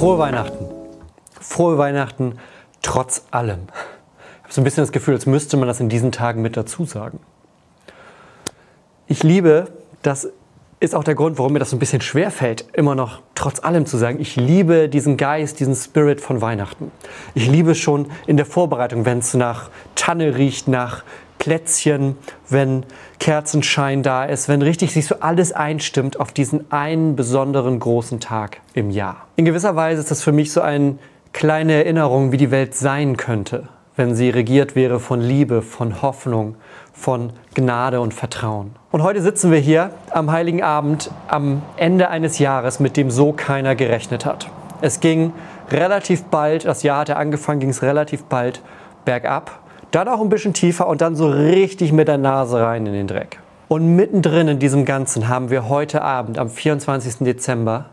Frohe Weihnachten. Frohe Weihnachten trotz allem. Ich habe so ein bisschen das Gefühl, als müsste man das in diesen Tagen mit dazu sagen. Ich liebe, das ist auch der Grund, warum mir das so ein bisschen schwer fällt, immer noch trotz allem zu sagen, ich liebe diesen Geist, diesen Spirit von Weihnachten. Ich liebe schon in der Vorbereitung, wenn es nach Tanne riecht, nach Plätzchen, wenn Kerzenschein da ist, wenn richtig sich so alles einstimmt auf diesen einen besonderen großen Tag im Jahr. In gewisser Weise ist das für mich so eine kleine Erinnerung, wie die Welt sein könnte, wenn sie regiert wäre von Liebe, von Hoffnung, von Gnade und Vertrauen. Und heute sitzen wir hier am heiligen Abend am Ende eines Jahres, mit dem so keiner gerechnet hat. Es ging relativ bald, das Jahr hatte angefangen, ging es relativ bald bergab dann auch ein bisschen tiefer und dann so richtig mit der Nase rein in den Dreck. Und mittendrin in diesem Ganzen haben wir heute Abend, am 24. Dezember,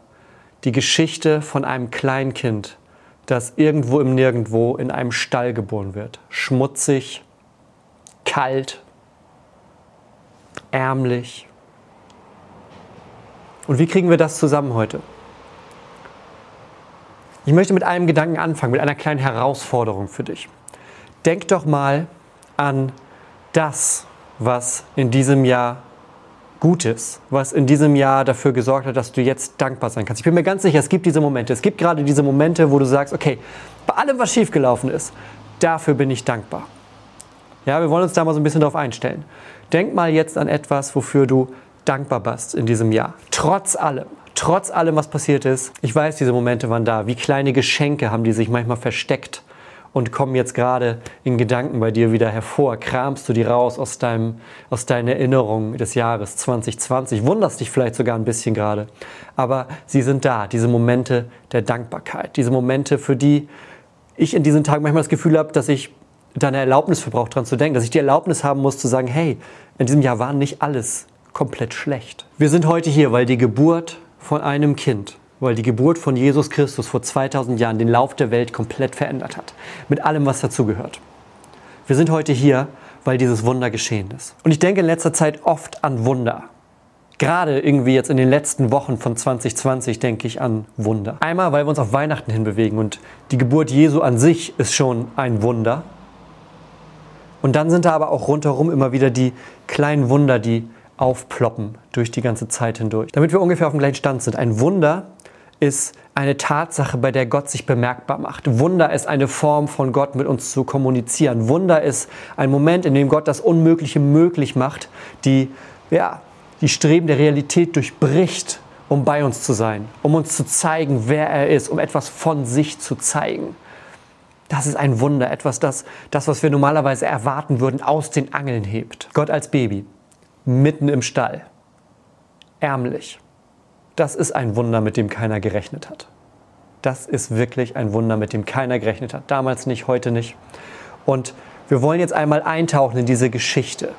die Geschichte von einem kleinen Kind, das irgendwo im Nirgendwo in einem Stall geboren wird. Schmutzig, kalt, ärmlich. Und wie kriegen wir das zusammen heute? Ich möchte mit einem Gedanken anfangen, mit einer kleinen Herausforderung für dich denk doch mal an das, was in diesem Jahr gut ist, was in diesem Jahr dafür gesorgt hat, dass du jetzt dankbar sein kannst. Ich bin mir ganz sicher, es gibt diese Momente. Es gibt gerade diese Momente, wo du sagst, okay, bei allem, was schiefgelaufen ist, dafür bin ich dankbar. Ja, wir wollen uns da mal so ein bisschen drauf einstellen. Denk mal jetzt an etwas, wofür du dankbar bist in diesem Jahr. Trotz allem, trotz allem, was passiert ist. Ich weiß, diese Momente waren da. Wie kleine Geschenke haben die sich manchmal versteckt und kommen jetzt gerade in Gedanken bei dir wieder hervor. Kramst du die raus aus, deinem, aus deinen Erinnerungen des Jahres 2020. Wunderst dich vielleicht sogar ein bisschen gerade. Aber sie sind da, diese Momente der Dankbarkeit. Diese Momente, für die ich in diesen Tagen manchmal das Gefühl habe, dass ich da eine Erlaubnis für brauche, daran zu denken. Dass ich die Erlaubnis haben muss, zu sagen, hey, in diesem Jahr war nicht alles komplett schlecht. Wir sind heute hier, weil die Geburt von einem Kind weil die Geburt von Jesus Christus vor 2000 Jahren den Lauf der Welt komplett verändert hat. Mit allem, was dazugehört. Wir sind heute hier, weil dieses Wunder geschehen ist. Und ich denke in letzter Zeit oft an Wunder. Gerade irgendwie jetzt in den letzten Wochen von 2020 denke ich an Wunder. Einmal, weil wir uns auf Weihnachten hinbewegen und die Geburt Jesu an sich ist schon ein Wunder. Und dann sind da aber auch rundherum immer wieder die kleinen Wunder, die aufploppen durch die ganze Zeit hindurch. Damit wir ungefähr auf dem gleichen Stand sind. Ein Wunder ist eine Tatsache, bei der Gott sich bemerkbar macht. Wunder ist eine Form von Gott mit uns zu kommunizieren. Wunder ist ein Moment, in dem Gott das Unmögliche möglich macht, die, ja, die Streben der Realität durchbricht, um bei uns zu sein, um uns zu zeigen, wer er ist, um etwas von sich zu zeigen. Das ist ein Wunder, etwas, das, das, was wir normalerweise erwarten würden, aus den Angeln hebt. Gott als Baby, mitten im Stall, ärmlich das ist ein Wunder, mit dem keiner gerechnet hat. Das ist wirklich ein Wunder, mit dem keiner gerechnet hat. Damals nicht, heute nicht. Und wir wollen jetzt einmal eintauchen in diese Geschichte.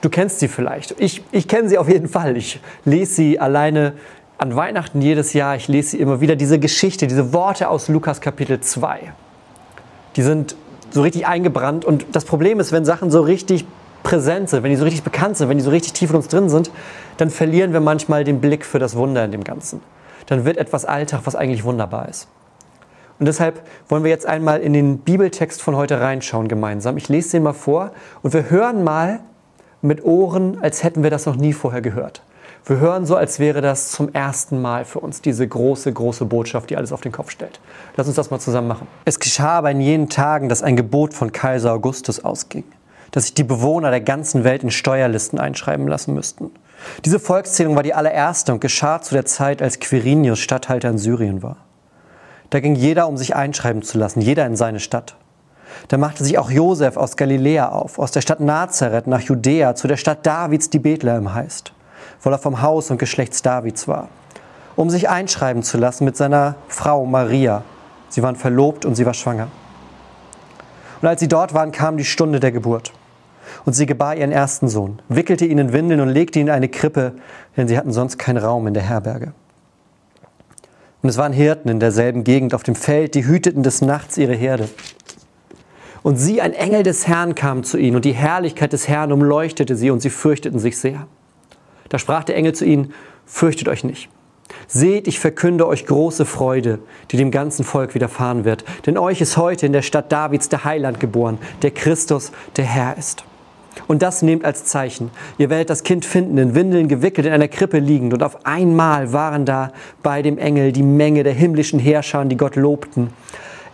Du kennst sie vielleicht. Ich, ich kenne sie auf jeden Fall. Ich lese sie alleine an Weihnachten jedes Jahr. Ich lese sie immer wieder. Diese Geschichte, diese Worte aus Lukas Kapitel 2. Die sind so richtig eingebrannt. Und das Problem ist, wenn Sachen so richtig präsent sind, wenn die so richtig bekannt sind, wenn die so richtig tief in uns drin sind, dann verlieren wir manchmal den Blick für das Wunder in dem Ganzen. Dann wird etwas Alltag, was eigentlich wunderbar ist. Und deshalb wollen wir jetzt einmal in den Bibeltext von heute reinschauen gemeinsam. Ich lese den mal vor und wir hören mal mit Ohren, als hätten wir das noch nie vorher gehört. Wir hören so, als wäre das zum ersten Mal für uns diese große, große Botschaft, die alles auf den Kopf stellt. Lass uns das mal zusammen machen. Es geschah aber in jenen Tagen, dass ein Gebot von Kaiser Augustus ausging dass sich die Bewohner der ganzen Welt in Steuerlisten einschreiben lassen müssten. Diese Volkszählung war die allererste und geschah zu der Zeit, als Quirinius Statthalter in Syrien war. Da ging jeder, um sich einschreiben zu lassen, jeder in seine Stadt. Da machte sich auch Josef aus Galiläa auf, aus der Stadt Nazareth nach Judäa, zu der Stadt Davids, die Bethlehem heißt, weil er vom Haus und Geschlechts Davids war, um sich einschreiben zu lassen mit seiner Frau Maria. Sie waren verlobt und sie war schwanger. Und als sie dort waren, kam die Stunde der Geburt. Und sie gebar ihren ersten Sohn, wickelte ihn in Windeln und legte ihn in eine Krippe, denn sie hatten sonst keinen Raum in der Herberge. Und es waren Hirten in derselben Gegend auf dem Feld, die hüteten des Nachts ihre Herde. Und sie, ein Engel des Herrn, kam zu ihnen, und die Herrlichkeit des Herrn umleuchtete sie, und sie fürchteten sich sehr. Da sprach der Engel zu ihnen, fürchtet euch nicht. Seht, ich verkünde euch große Freude, die dem ganzen Volk widerfahren wird. Denn euch ist heute in der Stadt Davids der Heiland geboren, der Christus, der Herr ist. Und das nehmt als Zeichen. Ihr werdet das Kind finden, in Windeln gewickelt, in einer Krippe liegend. Und auf einmal waren da bei dem Engel die Menge der himmlischen Herrscher, die Gott lobten.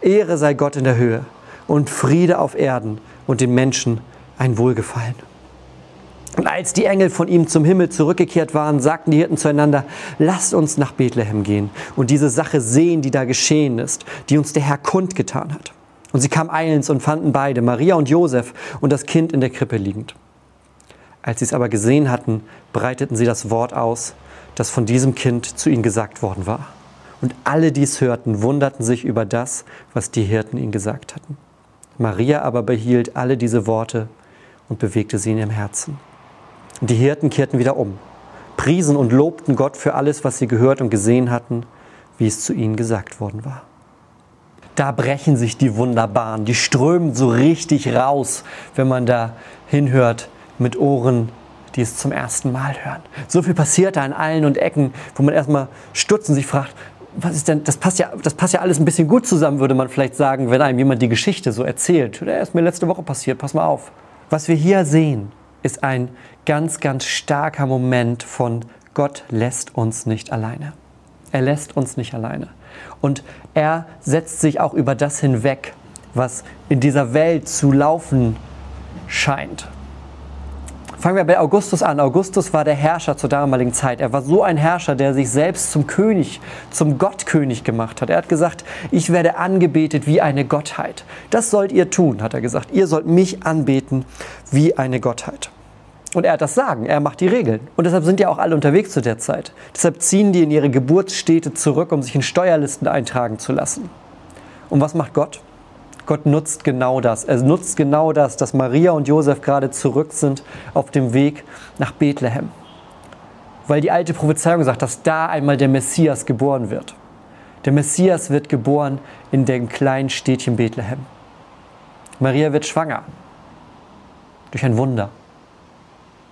Ehre sei Gott in der Höhe und Friede auf Erden und den Menschen ein Wohlgefallen. Und als die Engel von ihm zum Himmel zurückgekehrt waren, sagten die Hirten zueinander, lasst uns nach Bethlehem gehen und diese Sache sehen, die da geschehen ist, die uns der Herr kundgetan hat. Und sie kamen eilends und fanden beide, Maria und Josef, und das Kind in der Krippe liegend. Als sie es aber gesehen hatten, breiteten sie das Wort aus, das von diesem Kind zu ihnen gesagt worden war. Und alle, die es hörten, wunderten sich über das, was die Hirten ihnen gesagt hatten. Maria aber behielt alle diese Worte und bewegte sie in ihrem Herzen. Und die Hirten kehrten wieder um, priesen und lobten Gott für alles, was sie gehört und gesehen hatten, wie es zu ihnen gesagt worden war. Da brechen sich die Wunderbaren, die strömen so richtig raus, wenn man da hinhört mit Ohren, die es zum ersten Mal hören. So viel passiert da an allen und Ecken, wo man erstmal stutzt und sich fragt, was ist denn, das passt ja, das passt ja alles ein bisschen gut zusammen, würde man vielleicht sagen, wenn einem jemand die Geschichte so erzählt. Der ist mir letzte Woche passiert, pass mal auf. Was wir hier sehen, ist ein ganz, ganz starker Moment von Gott lässt uns nicht alleine. Er lässt uns nicht alleine. Und er setzt sich auch über das hinweg, was in dieser Welt zu laufen scheint. Fangen wir bei Augustus an. Augustus war der Herrscher zur damaligen Zeit. Er war so ein Herrscher, der sich selbst zum König, zum Gottkönig gemacht hat. Er hat gesagt, ich werde angebetet wie eine Gottheit. Das sollt ihr tun, hat er gesagt. Ihr sollt mich anbeten wie eine Gottheit. Und er hat das Sagen, er macht die Regeln. Und deshalb sind ja auch alle unterwegs zu der Zeit. Deshalb ziehen die in ihre Geburtsstädte zurück, um sich in Steuerlisten eintragen zu lassen. Und was macht Gott? Gott nutzt genau das. Er nutzt genau das, dass Maria und Josef gerade zurück sind auf dem Weg nach Bethlehem. Weil die alte Prophezeiung sagt, dass da einmal der Messias geboren wird. Der Messias wird geboren in dem kleinen Städtchen Bethlehem. Maria wird schwanger. Durch ein Wunder.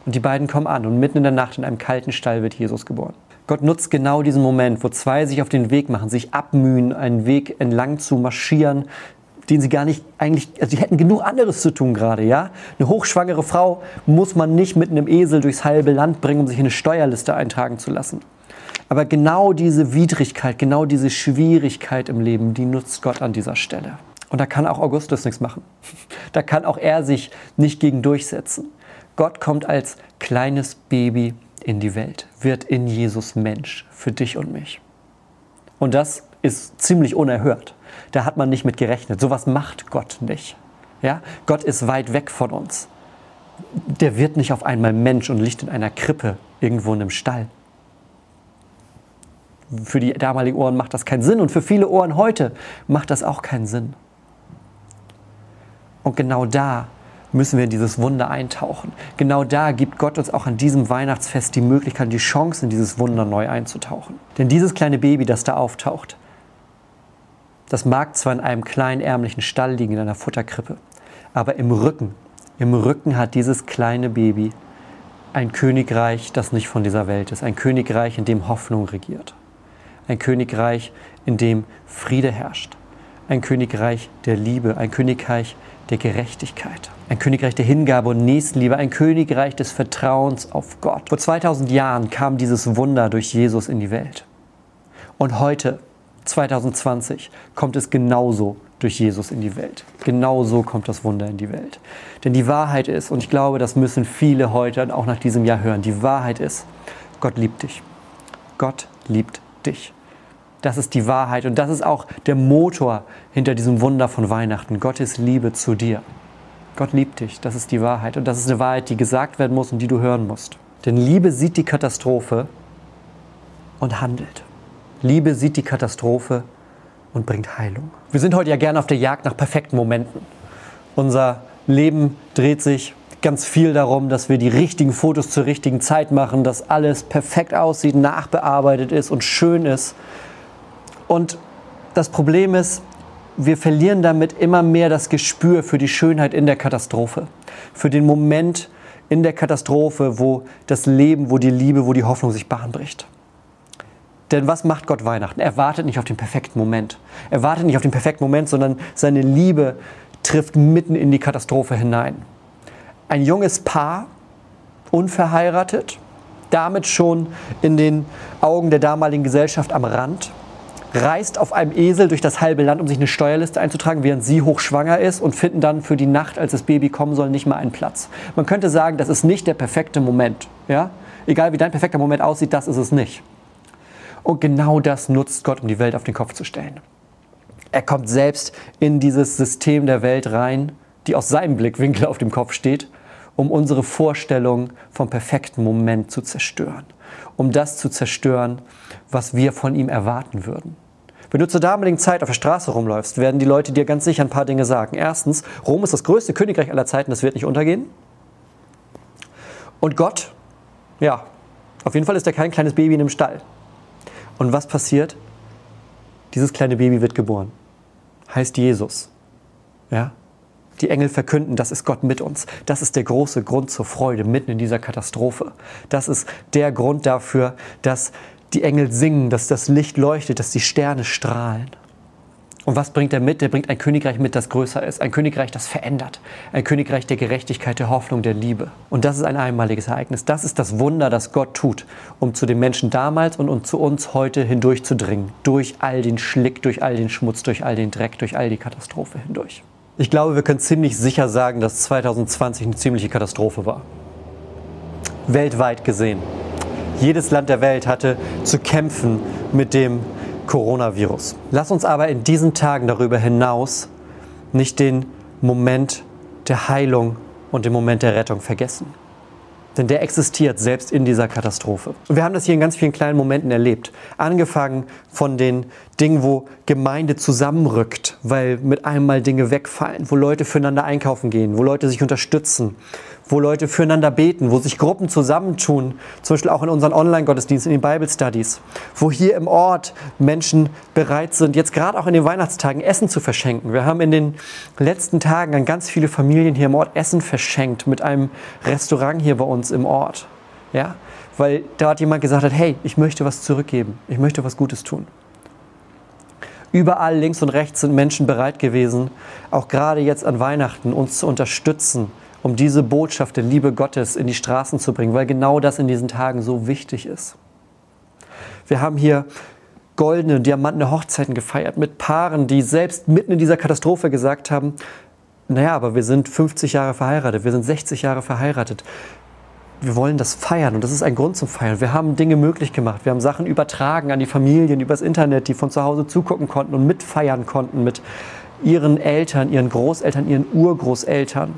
Und die beiden kommen an und mitten in der Nacht in einem kalten Stall wird Jesus geboren. Gott nutzt genau diesen Moment, wo zwei sich auf den Weg machen, sich abmühen, einen Weg entlang zu marschieren, den sie gar nicht eigentlich, also sie hätten genug anderes zu tun gerade, ja? Eine hochschwangere Frau muss man nicht mit einem Esel durchs halbe Land bringen, um sich in eine Steuerliste eintragen zu lassen. Aber genau diese Widrigkeit, genau diese Schwierigkeit im Leben, die nutzt Gott an dieser Stelle. Und da kann auch Augustus nichts machen. Da kann auch er sich nicht gegen durchsetzen. Gott kommt als kleines Baby in die Welt, wird in Jesus Mensch für dich und mich. Und das ist ziemlich unerhört. Da hat man nicht mit gerechnet. Sowas macht Gott nicht. Ja? Gott ist weit weg von uns. Der wird nicht auf einmal Mensch und liegt in einer Krippe irgendwo in einem Stall. Für die damaligen Ohren macht das keinen Sinn und für viele Ohren heute macht das auch keinen Sinn. Und genau da müssen wir in dieses Wunder eintauchen. Genau da gibt Gott uns auch an diesem Weihnachtsfest die Möglichkeit, die Chance, in dieses Wunder neu einzutauchen. Denn dieses kleine Baby, das da auftaucht, das mag zwar in einem kleinen ärmlichen Stall liegen, in einer Futterkrippe, aber im Rücken, im Rücken hat dieses kleine Baby ein Königreich, das nicht von dieser Welt ist. Ein Königreich, in dem Hoffnung regiert. Ein Königreich, in dem Friede herrscht. Ein Königreich der Liebe. Ein Königreich der Gerechtigkeit. Ein Königreich der Hingabe und Nächstenliebe. Ein Königreich des Vertrauens auf Gott. Vor 2000 Jahren kam dieses Wunder durch Jesus in die Welt. Und heute 2020 kommt es genauso durch Jesus in die Welt. Genauso kommt das Wunder in die Welt. Denn die Wahrheit ist, und ich glaube, das müssen viele heute auch nach diesem Jahr hören, die Wahrheit ist, Gott liebt dich. Gott liebt dich. Das ist die Wahrheit und das ist auch der Motor hinter diesem Wunder von Weihnachten. Gottes Liebe zu dir. Gott liebt dich, das ist die Wahrheit und das ist eine Wahrheit, die gesagt werden muss und die du hören musst. Denn Liebe sieht die Katastrophe und handelt. Liebe sieht die Katastrophe und bringt Heilung. Wir sind heute ja gerne auf der Jagd nach perfekten Momenten. Unser Leben dreht sich ganz viel darum, dass wir die richtigen Fotos zur richtigen Zeit machen, dass alles perfekt aussieht, nachbearbeitet ist und schön ist. Und das Problem ist, wir verlieren damit immer mehr das Gespür für die Schönheit in der Katastrophe, für den Moment in der Katastrophe, wo das Leben, wo die Liebe, wo die Hoffnung sich Bahn bricht. Denn was macht Gott Weihnachten? Er wartet nicht auf den perfekten Moment. Er wartet nicht auf den perfekten Moment, sondern seine Liebe trifft mitten in die Katastrophe hinein. Ein junges Paar, unverheiratet, damit schon in den Augen der damaligen Gesellschaft am Rand, reist auf einem Esel durch das halbe Land, um sich eine Steuerliste einzutragen, während sie hochschwanger ist und finden dann für die Nacht, als das Baby kommen soll, nicht mal einen Platz. Man könnte sagen, das ist nicht der perfekte Moment. Ja? Egal wie dein perfekter Moment aussieht, das ist es nicht. Und genau das nutzt Gott, um die Welt auf den Kopf zu stellen. Er kommt selbst in dieses System der Welt rein, die aus seinem Blickwinkel auf dem Kopf steht, um unsere Vorstellung vom perfekten Moment zu zerstören. Um das zu zerstören, was wir von ihm erwarten würden. Wenn du zur damaligen Zeit auf der Straße rumläufst, werden die Leute dir ganz sicher ein paar Dinge sagen. Erstens, Rom ist das größte Königreich aller Zeiten, das wird nicht untergehen. Und Gott, ja, auf jeden Fall ist er kein kleines Baby in einem Stall. Und was passiert? Dieses kleine Baby wird geboren. Heißt Jesus. Ja? Die Engel verkünden, das ist Gott mit uns. Das ist der große Grund zur Freude mitten in dieser Katastrophe. Das ist der Grund dafür, dass die Engel singen, dass das Licht leuchtet, dass die Sterne strahlen. Und was bringt er mit? Er bringt ein Königreich mit, das größer ist. Ein Königreich, das verändert. Ein Königreich der Gerechtigkeit, der Hoffnung, der Liebe. Und das ist ein einmaliges Ereignis. Das ist das Wunder, das Gott tut, um zu den Menschen damals und, und zu uns heute hindurchzudringen. Durch all den Schlick, durch all den Schmutz, durch all den Dreck, durch all die Katastrophe hindurch. Ich glaube, wir können ziemlich sicher sagen, dass 2020 eine ziemliche Katastrophe war. Weltweit gesehen. Jedes Land der Welt hatte zu kämpfen mit dem Coronavirus. Lass uns aber in diesen Tagen darüber hinaus nicht den Moment der Heilung und den Moment der Rettung vergessen. Denn der existiert selbst in dieser Katastrophe. Und wir haben das hier in ganz vielen kleinen Momenten erlebt. Angefangen von den Dingen, wo Gemeinde zusammenrückt, weil mit einem Mal Dinge wegfallen, wo Leute füreinander einkaufen gehen, wo Leute sich unterstützen, wo Leute füreinander beten, wo sich Gruppen zusammentun, zum Beispiel auch in unseren Online-Gottesdiensten, in den Bible Studies, wo hier im Ort Menschen bereit sind, jetzt gerade auch in den Weihnachtstagen Essen zu verschenken. Wir haben in den letzten Tagen an ganz viele Familien hier im Ort Essen verschenkt mit einem Restaurant hier bei uns im Ort. Ja? Weil da hat jemand gesagt hat, hey, ich möchte was zurückgeben, ich möchte was Gutes tun. Überall links und rechts sind Menschen bereit gewesen, auch gerade jetzt an Weihnachten uns zu unterstützen, um diese Botschaft der Liebe Gottes in die Straßen zu bringen, weil genau das in diesen Tagen so wichtig ist. Wir haben hier goldene, diamantene Hochzeiten gefeiert mit Paaren, die selbst mitten in dieser Katastrophe gesagt haben, naja, aber wir sind 50 Jahre verheiratet, wir sind 60 Jahre verheiratet. Wir wollen das feiern und das ist ein Grund zum Feiern. Wir haben Dinge möglich gemacht. Wir haben Sachen übertragen an die Familien übers Internet, die von zu Hause zugucken konnten und mitfeiern konnten mit ihren Eltern, ihren Großeltern, ihren Urgroßeltern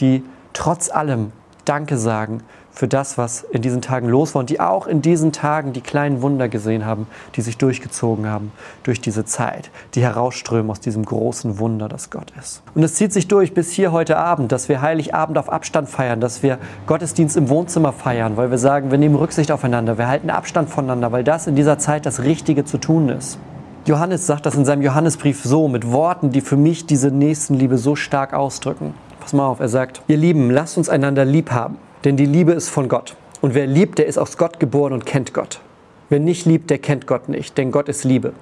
die trotz allem Danke sagen für das, was in diesen Tagen los war und die auch in diesen Tagen die kleinen Wunder gesehen haben, die sich durchgezogen haben durch diese Zeit, die herausströmen aus diesem großen Wunder, das Gott ist. Und es zieht sich durch bis hier heute Abend, dass wir Heiligabend auf Abstand feiern, dass wir Gottesdienst im Wohnzimmer feiern, weil wir sagen, wir nehmen Rücksicht aufeinander, wir halten Abstand voneinander, weil das in dieser Zeit das Richtige zu tun ist. Johannes sagt das in seinem Johannesbrief so, mit Worten, die für mich diese Nächstenliebe so stark ausdrücken. Pass mal auf, er sagt, ihr Lieben, lasst uns einander lieb haben, denn die Liebe ist von Gott. Und wer liebt, der ist aus Gott geboren und kennt Gott. Wer nicht liebt, der kennt Gott nicht, denn Gott ist Liebe.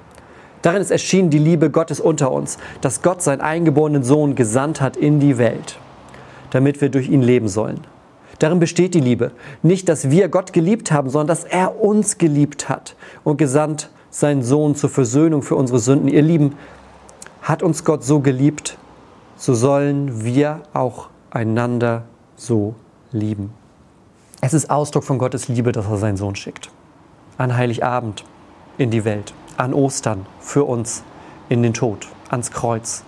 Darin ist erschienen die Liebe Gottes unter uns, dass Gott seinen eingeborenen Sohn gesandt hat in die Welt, damit wir durch ihn leben sollen. Darin besteht die Liebe. Nicht, dass wir Gott geliebt haben, sondern dass er uns geliebt hat und gesandt seinen Sohn zur Versöhnung für unsere Sünden. Ihr Lieben, hat uns Gott so geliebt, so sollen wir auch einander so lieben. Es ist Ausdruck von Gottes Liebe, dass er seinen Sohn schickt. An Heiligabend in die Welt. an Ostern für uns in den Tod, ans Kreuz,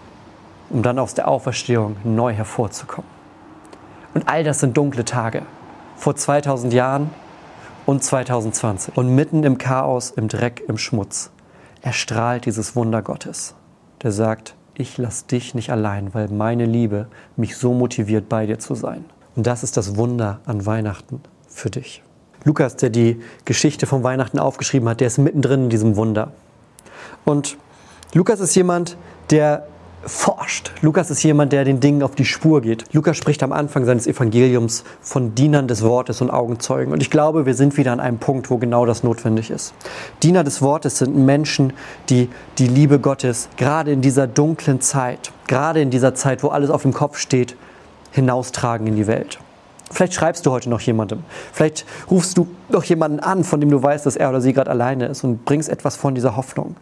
um dann aus der Auferstehung neu hervorzukommen. Und all das sind dunkle Tage. Vor 2000 Jahren und 2020. Und mitten im Chaos, im Dreck, im Schmutz erstrahlt dieses Wunder Gottes, der sagt, ich lasse dich nicht allein, weil meine Liebe mich so motiviert, bei dir zu sein. Und das ist das Wunder an Weihnachten für dich. Lukas, der die Geschichte von Weihnachten aufgeschrieben hat, der ist mittendrin in diesem Wunder. Und Lukas ist jemand, der forscht. Lukas ist jemand, der den Dingen auf die Spur geht. Lukas spricht am Anfang seines Evangeliums von Dienern des Wortes und Augenzeugen. Und ich glaube, wir sind wieder an einem Punkt, wo genau das notwendig ist. Diener des Wortes sind Menschen, die die Liebe Gottes gerade in dieser dunklen Zeit, gerade in dieser Zeit, wo alles auf dem Kopf steht, hinaustragen in die Welt. Vielleicht schreibst du heute noch jemandem. Vielleicht rufst du noch jemanden an, von dem du weißt, dass er oder sie gerade alleine ist und bringst etwas von dieser Hoffnung.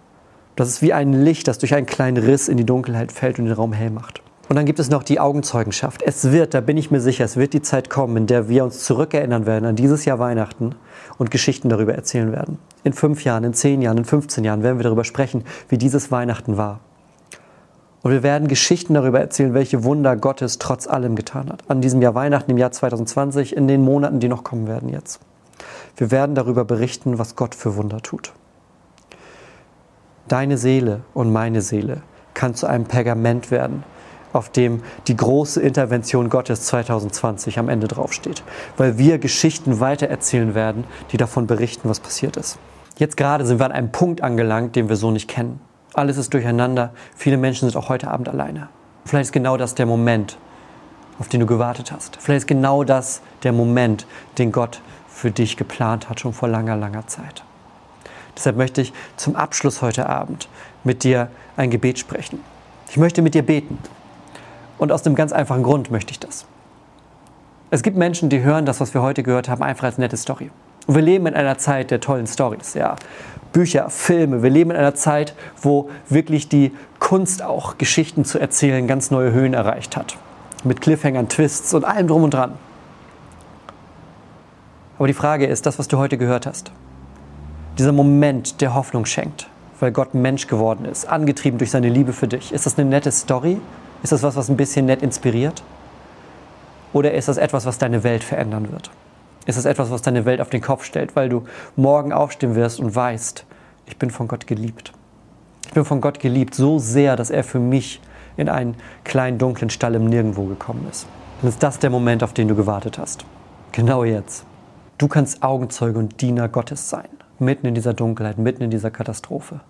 Das ist wie ein Licht, das durch einen kleinen Riss in die Dunkelheit fällt und den Raum hell macht. Und dann gibt es noch die Augenzeugenschaft. Es wird, da bin ich mir sicher, es wird die Zeit kommen, in der wir uns zurückerinnern werden an dieses Jahr Weihnachten und Geschichten darüber erzählen werden. In fünf Jahren, in zehn Jahren, in 15 Jahren werden wir darüber sprechen, wie dieses Weihnachten war. Und wir werden Geschichten darüber erzählen, welche Wunder Gottes trotz allem getan hat. An diesem Jahr Weihnachten, im Jahr 2020, in den Monaten, die noch kommen werden jetzt. Wir werden darüber berichten, was Gott für Wunder tut. Deine Seele und meine Seele kann zu einem Pergament werden, auf dem die große Intervention Gottes 2020 am Ende draufsteht, weil wir Geschichten weitererzählen werden, die davon berichten, was passiert ist. Jetzt gerade sind wir an einem Punkt angelangt, den wir so nicht kennen. Alles ist durcheinander, viele Menschen sind auch heute Abend alleine. Vielleicht ist genau das der Moment, auf den du gewartet hast. Vielleicht ist genau das der Moment, den Gott für dich geplant hat, schon vor langer, langer Zeit. Deshalb möchte ich zum Abschluss heute Abend mit dir ein Gebet sprechen. Ich möchte mit dir beten. Und aus einem ganz einfachen Grund möchte ich das. Es gibt Menschen, die hören das, was wir heute gehört haben, einfach als nette Story. Und wir leben in einer Zeit der tollen Stories, ja. Bücher, Filme. Wir leben in einer Zeit, wo wirklich die Kunst auch Geschichten zu erzählen ganz neue Höhen erreicht hat. Mit Cliffhangern, Twists und allem drum und dran. Aber die Frage ist, das, was du heute gehört hast, dieser Moment, der Hoffnung schenkt, weil Gott Mensch geworden ist, angetrieben durch seine Liebe für dich. Ist das eine nette Story? Ist das was, was ein bisschen nett inspiriert? Oder ist das etwas, was deine Welt verändern wird? Ist das etwas, was deine Welt auf den Kopf stellt, weil du morgen aufstehen wirst und weißt, ich bin von Gott geliebt. Ich bin von Gott geliebt so sehr, dass er für mich in einen kleinen dunklen Stall im Nirgendwo gekommen ist. Dann ist das der Moment, auf den du gewartet hast. Genau jetzt. Du kannst Augenzeuge und Diener Gottes sein mitten in dieser Dunkelheit, mitten in dieser Katastrophe.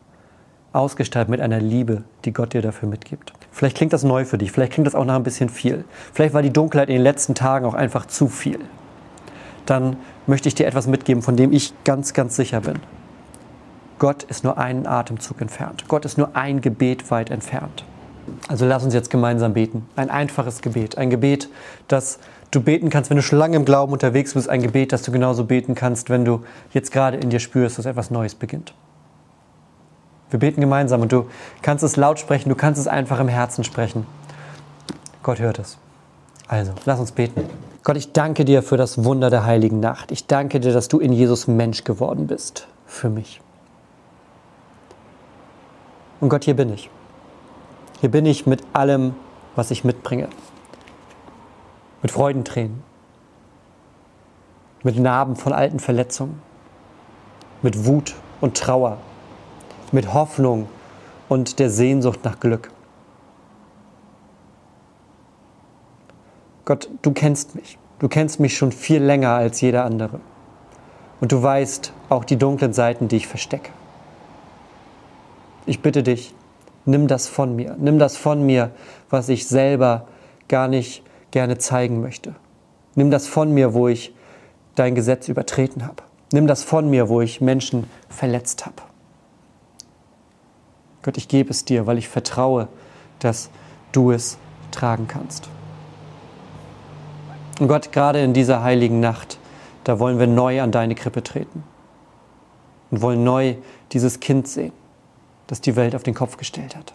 Ausgestattet mit einer Liebe, die Gott dir dafür mitgibt. Vielleicht klingt das neu für dich, vielleicht klingt das auch noch ein bisschen viel. Vielleicht war die Dunkelheit in den letzten Tagen auch einfach zu viel. Dann möchte ich dir etwas mitgeben, von dem ich ganz, ganz sicher bin. Gott ist nur einen Atemzug entfernt. Gott ist nur ein Gebet weit entfernt. Also lass uns jetzt gemeinsam beten. Ein einfaches Gebet. Ein Gebet, das du beten kannst, wenn du schon lange im Glauben unterwegs bist, ein Gebet, das du genauso beten kannst, wenn du jetzt gerade in dir spürst, dass etwas Neues beginnt. Wir beten gemeinsam und du kannst es laut sprechen, du kannst es einfach im Herzen sprechen. Gott hört es. Also, lass uns beten. Gott, ich danke dir für das Wunder der heiligen Nacht. Ich danke dir, dass du in Jesus Mensch geworden bist. Für mich. Und Gott, hier bin ich. Hier bin ich mit allem, was ich mitbringe mit Freudentränen, mit Narben von alten Verletzungen, mit Wut und Trauer, mit Hoffnung und der Sehnsucht nach Glück. Gott, du kennst mich. Du kennst mich schon viel länger als jeder andere. Und du weißt auch die dunklen Seiten, die ich verstecke. Ich bitte dich, nimm das von mir. Nimm das von mir, was ich selber gar nicht gerne zeigen möchte. Nimm das von mir, wo ich dein Gesetz übertreten habe. Nimm das von mir, wo ich Menschen verletzt habe. Gott, ich gebe es dir, weil ich vertraue, dass du es tragen kannst. Und Gott, gerade in dieser heiligen Nacht, da wollen wir neu an deine Krippe treten und wollen neu dieses Kind sehen, das die Welt auf den Kopf gestellt hat.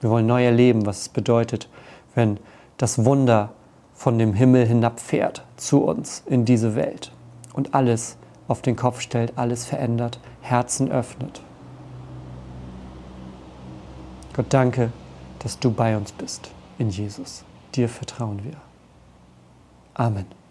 Wir wollen neu erleben, was es bedeutet, wenn das Wunder von dem Himmel hinabfährt zu uns in diese Welt und alles auf den Kopf stellt, alles verändert, Herzen öffnet. Gott danke, dass du bei uns bist in Jesus. Dir vertrauen wir. Amen.